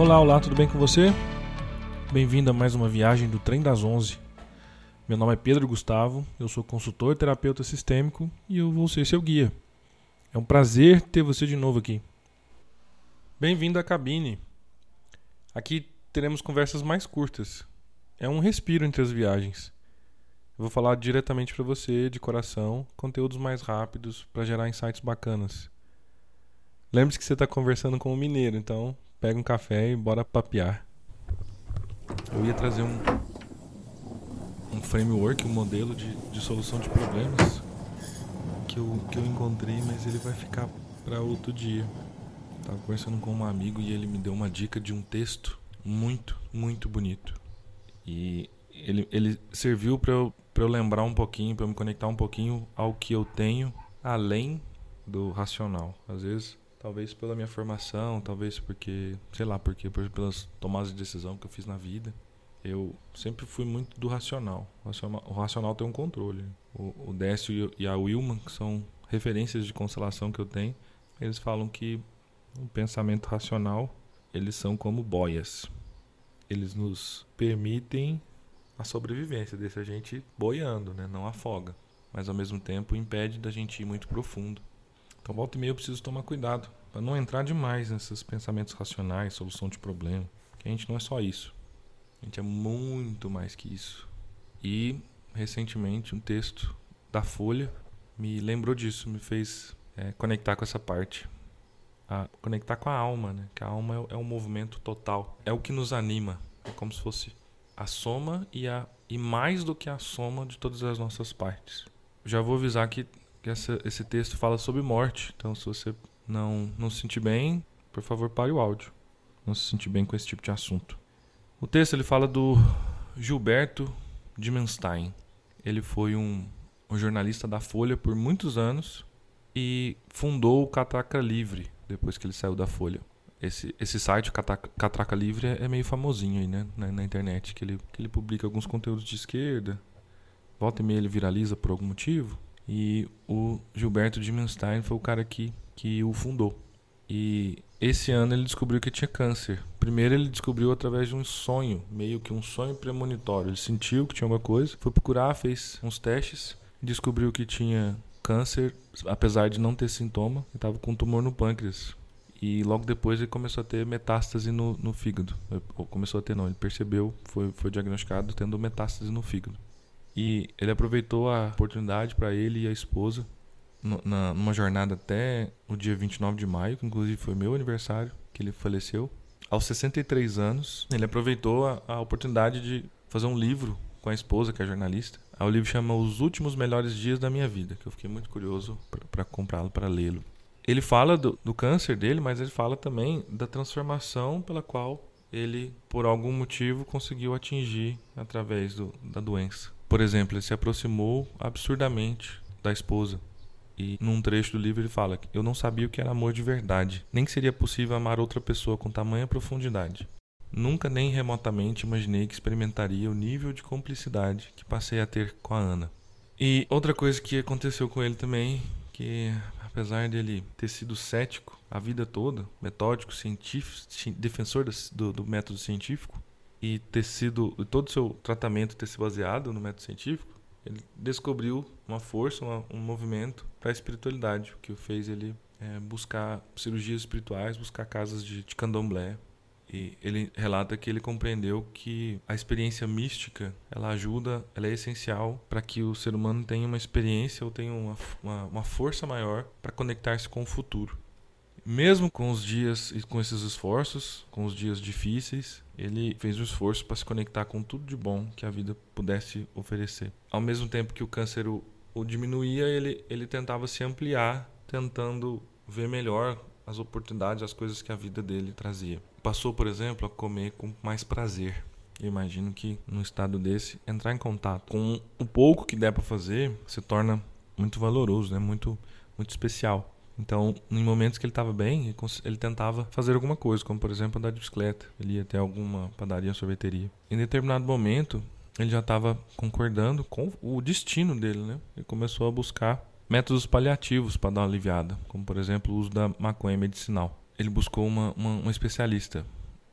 Olá, olá, tudo bem com você? Bem-vindo a mais uma viagem do Trem das Onze. Meu nome é Pedro Gustavo, eu sou consultor terapeuta sistêmico e eu vou ser seu guia. É um prazer ter você de novo aqui. Bem-vindo à cabine. Aqui teremos conversas mais curtas. É um respiro entre as viagens. Eu vou falar diretamente para você, de coração, conteúdos mais rápidos para gerar insights bacanas. Lembre-se que você está conversando com um mineiro, então pega um café e bora papear. Eu ia trazer um, um framework, um modelo de, de solução de problemas que eu, que eu encontrei, mas ele vai ficar para outro dia. Estava conversando com um amigo e ele me deu uma dica de um texto muito, muito bonito. E ele, ele serviu para eu, eu lembrar um pouquinho, para eu me conectar um pouquinho ao que eu tenho além do racional. Às vezes Talvez pela minha formação, talvez porque, sei lá, porque pelas tomadas de decisão que eu fiz na vida. Eu sempre fui muito do racional. O racional, tem um controle. O, o Décio e a Wilma, que são referências de constelação que eu tenho, eles falam que o pensamento racional, eles são como boias. Eles nos permitem a sobrevivência, deixa a gente boiando, né? não afoga. Mas ao mesmo tempo impede da gente ir muito profundo. Então, volta e meia eu preciso tomar cuidado para não entrar demais nesses pensamentos racionais, solução de problema. Que a gente não é só isso. A gente é muito mais que isso. E recentemente um texto da Folha me lembrou disso, me fez é, conectar com essa parte. A, conectar com a alma, né? Que a alma é, é um movimento total. É o que nos anima. É como se fosse a soma e, a, e mais do que a soma de todas as nossas partes. Já vou avisar que que essa, esse texto fala sobre morte. Então, se você não, não se sentir bem, por favor, pare o áudio. Não se sentir bem com esse tipo de assunto. O texto ele fala do Gilberto Dimenstein. Ele foi um, um jornalista da Folha por muitos anos e fundou o Catraca Livre depois que ele saiu da Folha. Esse, esse site, o Catraca Livre, é, é meio famosinho aí, né? Na, na, internet, que ele, que ele publica alguns conteúdos de esquerda. Volta e meia ele viraliza por algum motivo. E o Gilberto Dimenstein foi o cara que, que o fundou. E esse ano ele descobriu que tinha câncer. Primeiro ele descobriu através de um sonho, meio que um sonho premonitório. Ele sentiu que tinha alguma coisa, foi procurar, fez uns testes, descobriu que tinha câncer, apesar de não ter sintoma, estava com um tumor no pâncreas. E logo depois ele começou a ter metástase no, no fígado. Ou começou a ter, não, ele percebeu, foi, foi diagnosticado tendo metástase no fígado. E ele aproveitou a oportunidade para ele e a esposa no, na, numa jornada até o dia 29 de maio, que inclusive foi meu aniversário, que ele faleceu. Aos 63 anos, ele aproveitou a, a oportunidade de fazer um livro com a esposa, que é jornalista. O livro chama Os Últimos Melhores Dias da Minha Vida, que eu fiquei muito curioso para comprá-lo, para lê-lo. Ele fala do, do câncer dele, mas ele fala também da transformação pela qual ele, por algum motivo, conseguiu atingir através do, da doença. Por exemplo, ele se aproximou absurdamente da esposa. E num trecho do livro ele fala que eu não sabia o que era amor de verdade, nem que seria possível amar outra pessoa com tamanha profundidade. Nunca nem remotamente imaginei que experimentaria o nível de cumplicidade que passei a ter com a Ana. E outra coisa que aconteceu com ele também, que apesar dele ter sido cético a vida toda, metódico, científico, defensor do, do método científico, e ter sido todo o seu tratamento ter se baseado no método científico, ele descobriu uma força, uma, um movimento para a espiritualidade, o que fez ele é, buscar cirurgias espirituais, buscar casas de, de candomblé. E ele relata que ele compreendeu que a experiência mística ela ajuda, ela é essencial para que o ser humano tenha uma experiência ou tenha uma, uma, uma força maior para conectar-se com o futuro. Mesmo com os dias e com esses esforços, com os dias difíceis, ele fez o esforço para se conectar com tudo de bom que a vida pudesse oferecer. Ao mesmo tempo que o câncer o, o diminuía, ele, ele tentava se ampliar, tentando ver melhor as oportunidades, as coisas que a vida dele trazia. Passou, por exemplo, a comer com mais prazer. Eu imagino que num estado desse, entrar em contato com o pouco que der para fazer se torna muito valoroso, né? muito, muito especial. Então, em momentos que ele estava bem, ele tentava fazer alguma coisa, como por exemplo andar de bicicleta. Ele ia até alguma padaria, sorveteria. Em determinado momento, ele já estava concordando com o destino dele, né? Ele começou a buscar métodos paliativos para dar uma aliviada, como por exemplo o uso da maconha medicinal. Ele buscou uma, uma, uma especialista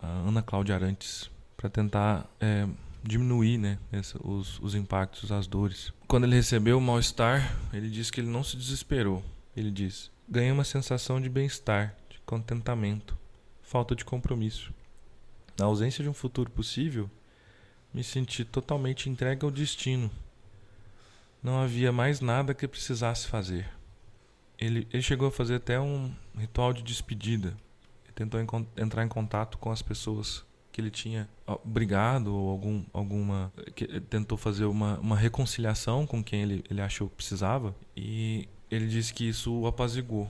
a Ana Cláudia Arantes, para tentar é, diminuir né, essa, os, os impactos, as dores. Quando ele recebeu o mal-estar, ele disse que ele não se desesperou. Ele disse: ganhei uma sensação de bem-estar, de contentamento, falta de compromisso. Na ausência de um futuro possível, me senti totalmente entregue ao destino. Não havia mais nada que precisasse fazer. Ele, ele chegou a fazer até um ritual de despedida. Ele tentou entrar em contato com as pessoas que ele tinha brigado ou algum, alguma tentou fazer uma, uma reconciliação com quem ele, ele achou que precisava e ele disse que isso o apaziguou.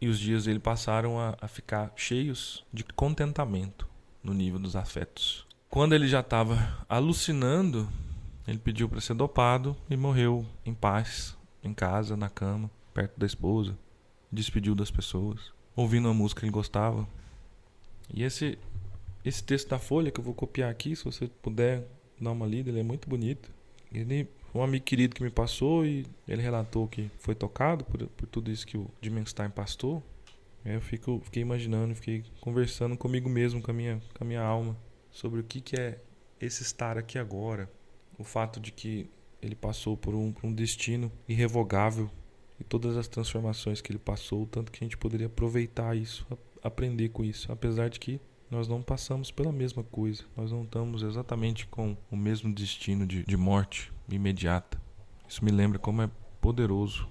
E os dias dele passaram a, a ficar cheios de contentamento no nível dos afetos. Quando ele já estava alucinando ele pediu para ser dopado e morreu em paz em casa na cama perto da esposa. Despediu das pessoas ouvindo uma música que ele gostava. E esse esse texto da Folha que eu vou copiar aqui, se você puder dar uma lida, ele é muito bonito. Ele um amigo querido que me passou e ele relatou que foi tocado por, por tudo isso que o Dimenstein pastou. Eu fico, fiquei imaginando, fiquei conversando comigo mesmo, com a minha, com a minha alma, sobre o que, que é esse estar aqui agora. O fato de que ele passou por um, por um destino irrevogável e todas as transformações que ele passou, tanto que a gente poderia aproveitar isso, aprender com isso, apesar de que nós não passamos pela mesma coisa, nós não estamos exatamente com o mesmo destino de, de morte imediata. Isso me lembra como é poderoso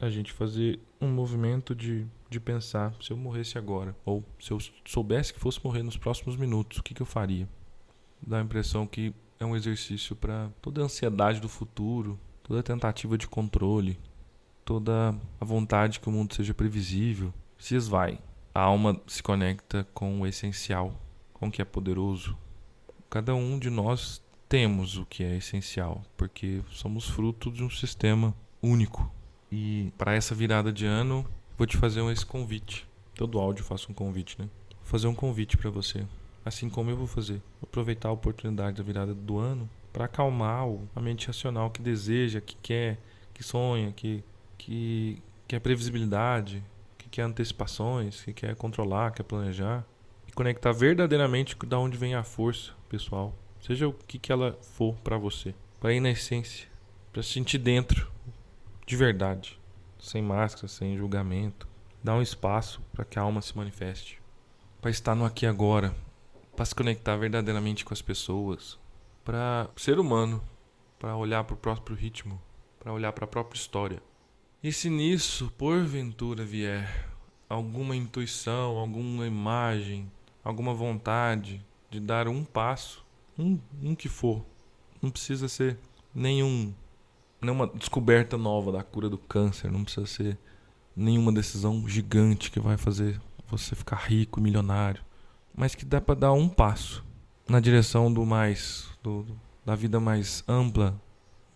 a gente fazer um movimento de, de pensar: se eu morresse agora, ou se eu soubesse que fosse morrer nos próximos minutos, o que, que eu faria? Dá a impressão que é um exercício para toda a ansiedade do futuro, toda a tentativa de controle, toda a vontade que o mundo seja previsível, se esvai a alma se conecta com o essencial, com o que é poderoso. Cada um de nós temos o que é essencial, porque somos fruto de um sistema único. E para essa virada de ano, vou te fazer esse convite. Todo áudio faço um convite, né? Vou fazer um convite para você, assim como eu vou fazer. Vou aproveitar a oportunidade da virada do ano para acalmar a mente racional que deseja, que quer, que sonha, que que quer previsibilidade, quer antecipações, que quer controlar, quer planejar. E conectar verdadeiramente da onde vem a força pessoal. Seja o que, que ela for para você. Para ir na essência. Para sentir dentro. De verdade. Sem máscara, sem julgamento. Dar um espaço para que a alma se manifeste. Para estar no aqui e agora. Para se conectar verdadeiramente com as pessoas. Para ser humano. Para olhar para o próprio ritmo. Para olhar para a própria história e se nisso, porventura, vier alguma intuição, alguma imagem, alguma vontade de dar um passo, um, um que for, não precisa ser nenhum, nenhuma descoberta nova da cura do câncer, não precisa ser nenhuma decisão gigante que vai fazer você ficar rico, milionário, mas que dá para dar um passo na direção do mais, do, da vida mais ampla,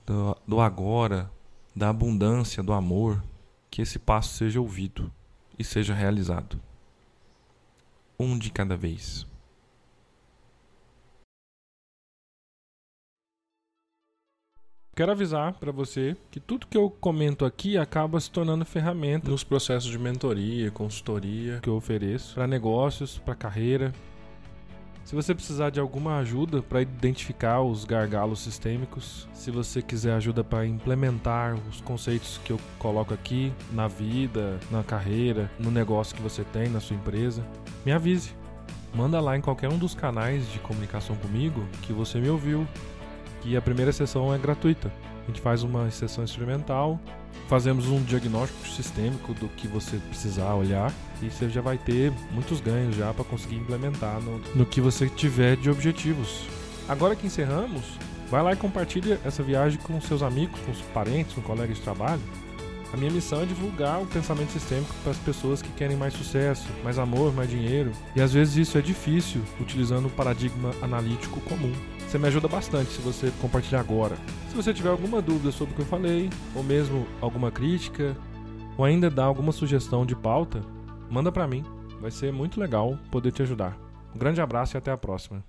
do, do agora, da abundância, do amor, que esse passo seja ouvido e seja realizado. Um de cada vez. Quero avisar para você que tudo que eu comento aqui acaba se tornando ferramenta nos processos de mentoria, consultoria que eu ofereço para negócios, para carreira se você precisar de alguma ajuda para identificar os gargalos sistêmicos, se você quiser ajuda para implementar os conceitos que eu coloco aqui na vida, na carreira, no negócio que você tem, na sua empresa, me avise. Manda lá em qualquer um dos canais de comunicação comigo que você me ouviu, que a primeira sessão é gratuita. A gente faz uma sessão experimental, fazemos um diagnóstico sistêmico do que você precisar olhar e você já vai ter muitos ganhos já para conseguir implementar no, no que você tiver de objetivos. Agora que encerramos, vai lá e compartilha essa viagem com seus amigos, com seus parentes, com colegas de trabalho. A minha missão é divulgar o pensamento sistêmico para as pessoas que querem mais sucesso, mais amor, mais dinheiro. E às vezes isso é difícil utilizando o paradigma analítico comum. Você me ajuda bastante se você compartilhar agora. Se você tiver alguma dúvida sobre o que eu falei, ou mesmo alguma crítica, ou ainda dar alguma sugestão de pauta, manda para mim. Vai ser muito legal poder te ajudar. Um grande abraço e até a próxima.